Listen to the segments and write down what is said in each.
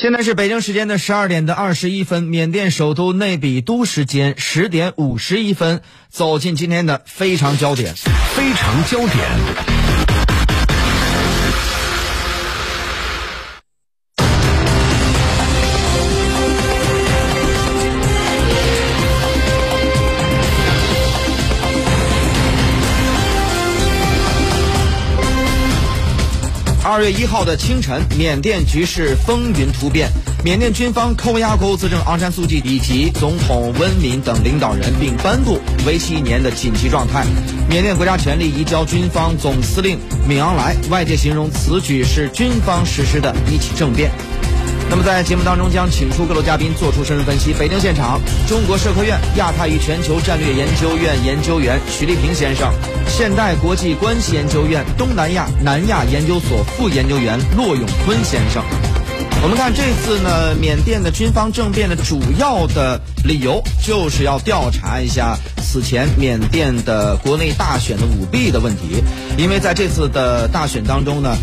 现在是北京时间的十二点的二十一分，缅甸首都内比都时间十点五十一分，走进今天的非常焦点。非常焦点。二月一号的清晨，缅甸局势风云突变，缅甸军方扣押国务资政昂山素季以及总统温敏等领导人，并颁布为期一年的紧急状态。缅甸国家权力移交军方总司令敏昂莱，外界形容此举是军方实施的一起政变。那么在节目当中将请出各路嘉宾做出深入分析。北京现场，中国社科院亚太与全球战略研究院研究员许立平先生，现代国际关系研究院东南亚南亚研究所副研究员骆永坤先生。我们看这次呢，缅甸的军方政变的主要的理由就是要调查一下此前缅甸的国内大选的舞弊的问题，因为在这次的大选当中呢。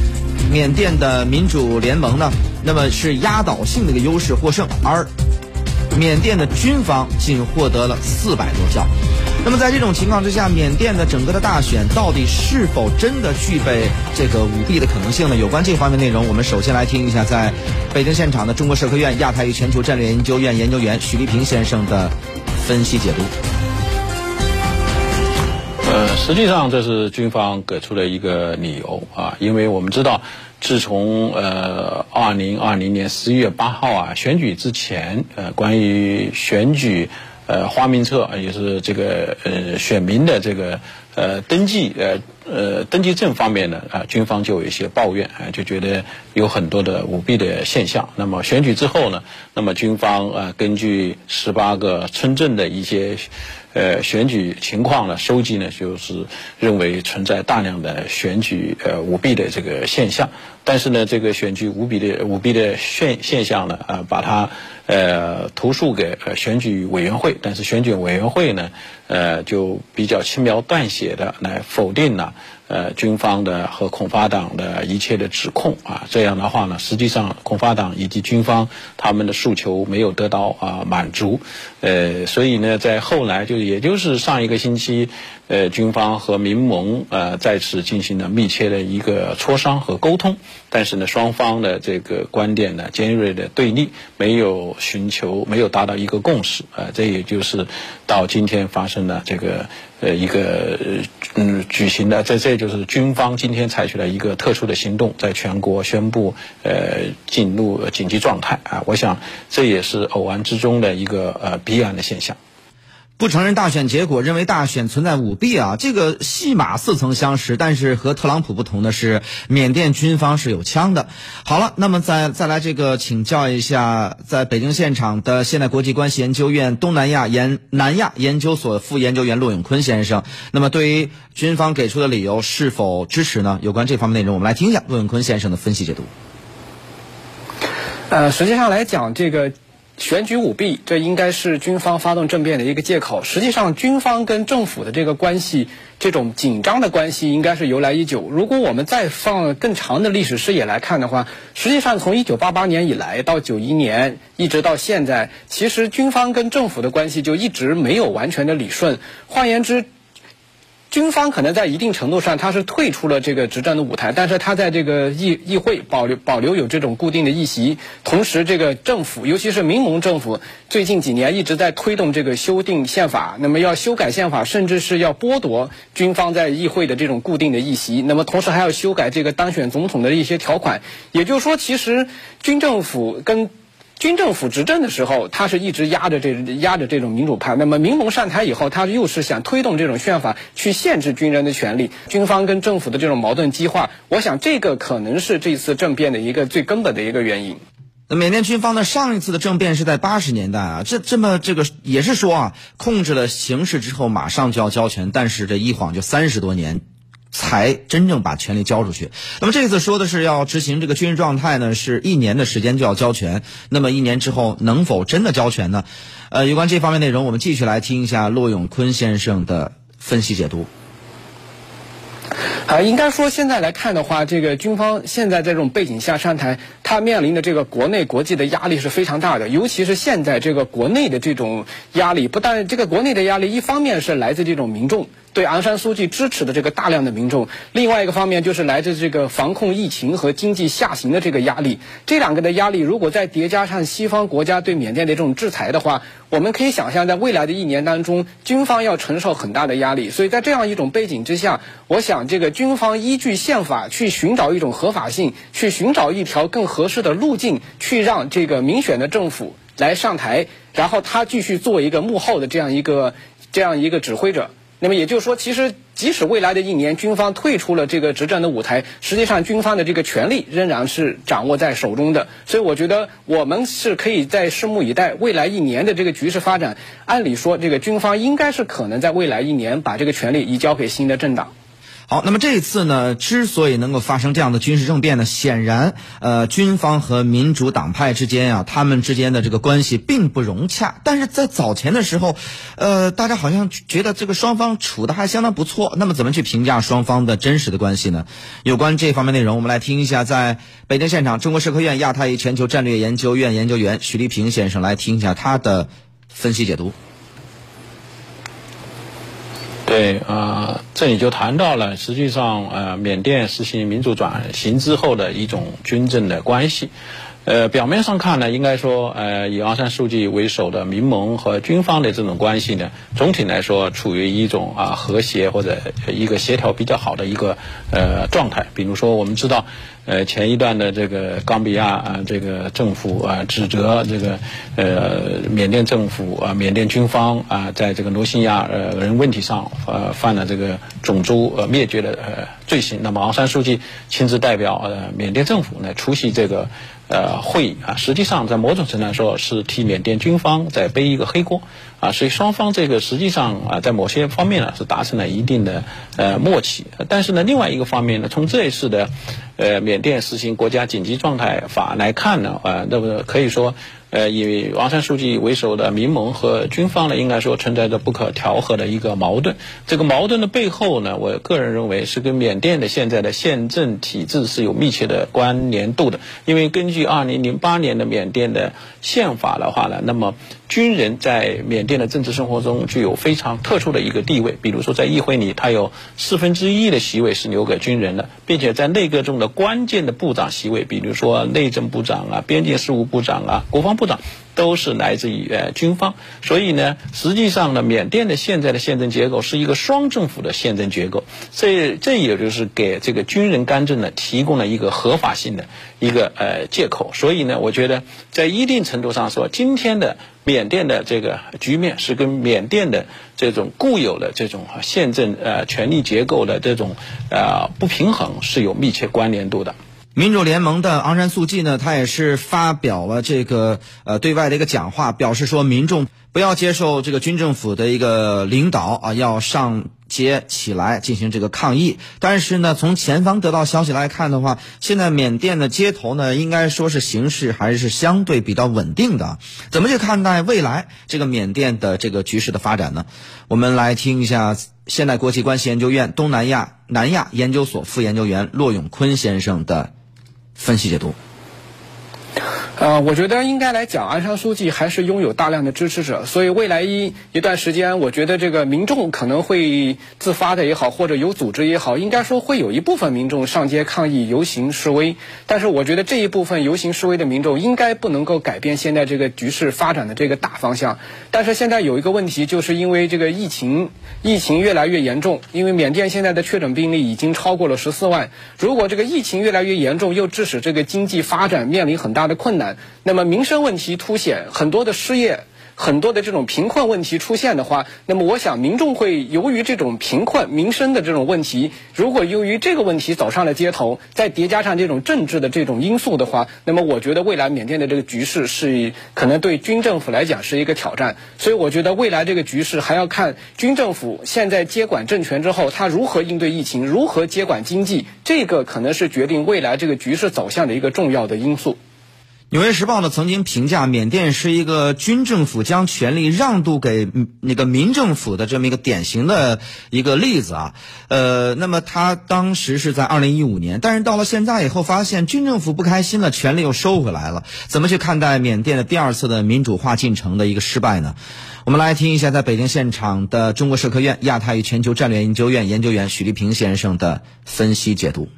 缅甸的民主联盟呢，那么是压倒性的一个优势获胜，而缅甸的军方仅获得了四百多票。那么在这种情况之下，缅甸的整个的大选到底是否真的具备这个舞弊的可能性呢？有关这方面内容，我们首先来听一下在北京现场的中国社科院亚太与全球战略研究院研究员许立平先生的分析解读。呃，实际上这是军方给出的一个理由啊，因为我们知道，自从呃二零二零年十一月八号啊选举之前，呃关于选举呃花名册也是这个呃选民的这个呃登记呃呃登记证方面呢啊，军方就有一些抱怨啊，就觉得有很多的舞弊的现象。那么选举之后呢，那么军方啊根据十八个村镇的一些。呃，选举情况呢，收集呢，就是认为存在大量的选举呃舞弊的这个现象，但是呢，这个选举舞弊的舞弊的现现象呢，啊，把它呃投诉给呃选举委员会，但是选举委员会呢，呃，就比较轻描淡写的来否定了呃军方的和孔发党的一切的指控啊，这样的话呢，实际上孔发党以及军方他们的诉求没有得到啊满足，呃，所以呢，在后来就。也就是上一个星期，呃，军方和民盟呃再次进行了密切的一个磋商和沟通，但是呢，双方的这个观点呢尖锐的对立，没有寻求，没有达到一个共识，啊，这也就是到今天发生了这个呃一个嗯举行的，在这就是军方今天采取了一个特殊的行动，在全国宣布呃进入紧急状态啊，我想这也是偶然之中的一个呃必然的现象。不承认大选结果，认为大选存在舞弊啊！这个戏码似曾相识，但是和特朗普不同的是，缅甸军方是有枪的。好了，那么再再来这个请教一下，在北京现场的现代国际关系研究院东南亚研南亚研究所副研究员骆永坤先生，那么对于军方给出的理由是否支持呢？有关这方面内容，我们来听一下骆永坤先生的分析解读。呃，实际上来讲，这个。选举舞弊，这应该是军方发动政变的一个借口。实际上，军方跟政府的这个关系，这种紧张的关系，应该是由来已久。如果我们再放更长的历史视野来看的话，实际上从一九八八年以来到九一年，一直到现在，其实军方跟政府的关系就一直没有完全的理顺。换言之，军方可能在一定程度上，他是退出了这个执政的舞台，但是他在这个议议会保留保留有这种固定的议席。同时，这个政府，尤其是民盟政府，最近几年一直在推动这个修订宪法，那么要修改宪法，甚至是要剥夺军方在议会的这种固定的议席。那么同时还要修改这个当选总统的一些条款。也就是说，其实军政府跟军政府执政的时候，他是一直压着这压着这种民主派。那么民盟上台以后，他又是想推动这种宪法去限制军人的权利。军方跟政府的这种矛盾激化，我想这个可能是这次政变的一个最根本的一个原因。那缅甸军方呢？上一次的政变是在八十年代啊，这这么这个也是说啊，控制了形势之后马上就要交权，但是这一晃就三十多年。才真正把权力交出去。那么这次说的是要执行这个军事状态呢，是一年的时间就要交权。那么一年之后能否真的交权呢？呃，有关这方面内容，我们继续来听一下骆永坤先生的分析解读。啊，应该说现在来看的话，这个军方现在在这种背景下上台，他面临的这个国内国际的压力是非常大的，尤其是现在这个国内的这种压力，不但这个国内的压力，一方面是来自这种民众。对昂山素季支持的这个大量的民众，另外一个方面就是来自这个防控疫情和经济下行的这个压力。这两个的压力，如果再叠加上西方国家对缅甸的这种制裁的话，我们可以想象，在未来的一年当中，军方要承受很大的压力。所以在这样一种背景之下，我想这个军方依据宪法去寻找一种合法性，去寻找一条更合适的路径，去让这个民选的政府来上台，然后他继续做一个幕后的这样一个这样一个指挥者。那么也就是说，其实即使未来的一年军方退出了这个执政的舞台，实际上军方的这个权力仍然是掌握在手中的。所以我觉得我们是可以在拭目以待未来一年的这个局势发展。按理说，这个军方应该是可能在未来一年把这个权力移交给新的政党。好，那么这一次呢，之所以能够发生这样的军事政变呢，显然，呃，军方和民主党派之间啊，他们之间的这个关系并不融洽。但是在早前的时候，呃，大家好像觉得这个双方处的还相当不错。那么怎么去评价双方的真实的关系呢？有关这方面内容，我们来听一下，在北京现场，中国社科院亚太与全球战略研究院研究员许立平先生来听一下他的分析解读。对啊，这里就谈到了，实际上呃，缅甸实行民主转型之后的一种军政的关系。呃，表面上看呢，应该说，呃，以昂山素季为首的民盟和军方的这种关系呢，总体来说处于一种啊和谐或者一个协调比较好的一个呃状态。比如说，我们知道。呃，前一段的这个冈比亚啊，这个政府啊，指责这个呃缅甸政府啊，缅甸军方啊，在这个罗兴亚呃人问题上呃犯了这个种族呃灭绝的呃罪行。那么昂山书记亲自代表呃缅甸政府呢出席这个呃会议啊，实际上在某种程度来说是替缅甸军方在背一个黑锅啊，所以双方这个实际上啊在某些方面呢是达成了一定的呃默契。但是呢，另外一个方面呢，从这一次的呃缅甸实行国家紧急状态法来看呢，呃，那么可以说。呃，以王山书记为首的民盟和军方呢，应该说存在着不可调和的一个矛盾。这个矛盾的背后呢，我个人认为是跟缅甸的现在的宪政体制是有密切的关联度的。因为根据二零零八年的缅甸的宪法的话呢，那么军人在缅甸的政治生活中具有非常特殊的一个地位。比如说，在议会里，他有四分之一的席位是留给军人的，并且在内阁中的关键的部长席位，比如说内政部长啊、边境事务部长啊、国防部。长都是来自于呃军方，所以呢，实际上呢，缅甸的现在的宪政结构是一个双政府的宪政结构，这这也就是给这个军人干政呢提供了一个合法性的一个呃借口。所以呢，我觉得在一定程度上说，今天的缅甸的这个局面是跟缅甸的这种固有的这种宪政呃权力结构的这种呃不平衡是有密切关联度的。民主联盟的昂山素季呢，他也是发表了这个呃对外的一个讲话，表示说民众不要接受这个军政府的一个领导啊，要上街起来进行这个抗议。但是呢，从前方得到消息来看的话，现在缅甸的街头呢，应该说是形势还是相对比较稳定的。怎么去看待未来这个缅甸的这个局势的发展呢？我们来听一下现代国际关系研究院东南亚南亚研究所副研究员骆永坤先生的。分析解读。呃，我觉得应该来讲，安山书记还是拥有大量的支持者，所以未来一一段时间，我觉得这个民众可能会自发的也好，或者有组织也好，应该说会有一部分民众上街抗议、游行示威。但是，我觉得这一部分游行示威的民众应该不能够改变现在这个局势发展的这个大方向。但是现在有一个问题，就是因为这个疫情，疫情越来越严重，因为缅甸现在的确诊病例已经超过了十四万。如果这个疫情越来越严重，又致使这个经济发展面临很大的困难。那么民生问题凸显，很多的失业，很多的这种贫困问题出现的话，那么我想民众会由于这种贫困民生的这种问题，如果由于这个问题走上了街头，再叠加上这种政治的这种因素的话，那么我觉得未来缅甸的这个局势是可能对军政府来讲是一个挑战。所以我觉得未来这个局势还要看军政府现在接管政权之后，他如何应对疫情，如何接管经济，这个可能是决定未来这个局势走向的一个重要的因素。纽约时报呢曾经评价缅甸是一个军政府将权力让渡给那个民政府的这么一个典型的一个例子啊。呃，那么他当时是在二零一五年，但是到了现在以后，发现军政府不开心了，权力又收回来了。怎么去看待缅甸的第二次的民主化进程的一个失败呢？我们来听一下在北京现场的中国社科院亚太与全球战略研究院研究员许立平先生的分析解读。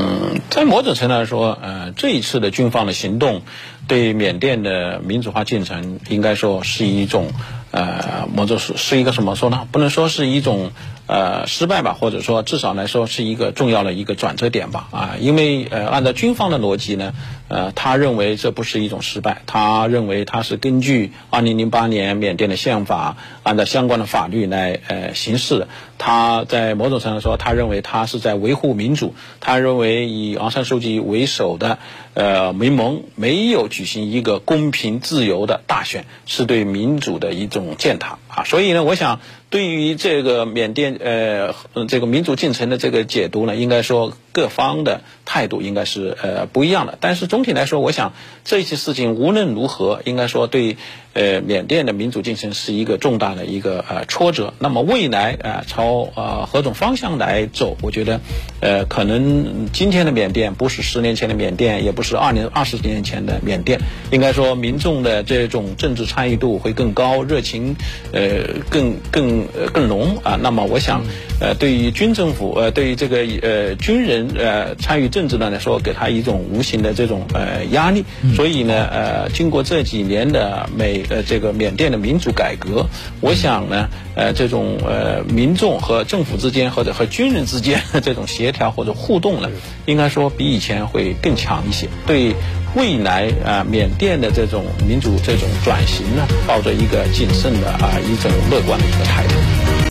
嗯，在某种程度来说，呃，这一次的军方的行动，对缅甸的民主化进程，应该说是一种，呃，某种是是一个怎么说呢？不能说是一种呃失败吧，或者说至少来说是一个重要的一个转折点吧。啊，因为呃，按照军方的逻辑呢，呃，他认为这不是一种失败，他认为他是根据二零零八年缅甸的宪法，按照相关的法律来呃行事。他在某种程度说，他认为他是在维护民主。他认为以昂山素季为首的呃民盟没有举行一个公平自由的大选，是对民主的一种践踏啊。所以呢，我想对于这个缅甸呃这个民主进程的这个解读呢，应该说各方的态度应该是呃不一样的。但是总体来说，我想这些事情无论如何，应该说对呃缅甸的民主进程是一个重大的一个呃挫折。那么未来啊朝呃何种方向来走？我觉得，呃，可能今天的缅甸不是十年前的缅甸，也不是二年二十年前的缅甸。应该说，民众的这种政治参与度会更高，热情，呃，更更更浓啊。那么，我想，呃，对于军政府，呃，对于这个呃军人，呃，参与政治的来说，给他一种无形的这种呃压力。所以呢，呃，经过这几年的美呃这个缅甸的民主改革，我想呢，呃，这种呃民众。和政府之间或者和军人之间的这种协调或者互动呢，应该说比以前会更强一些。对未来啊，缅甸的这种民主这种转型呢，抱着一个谨慎的啊一种乐观的一个态度。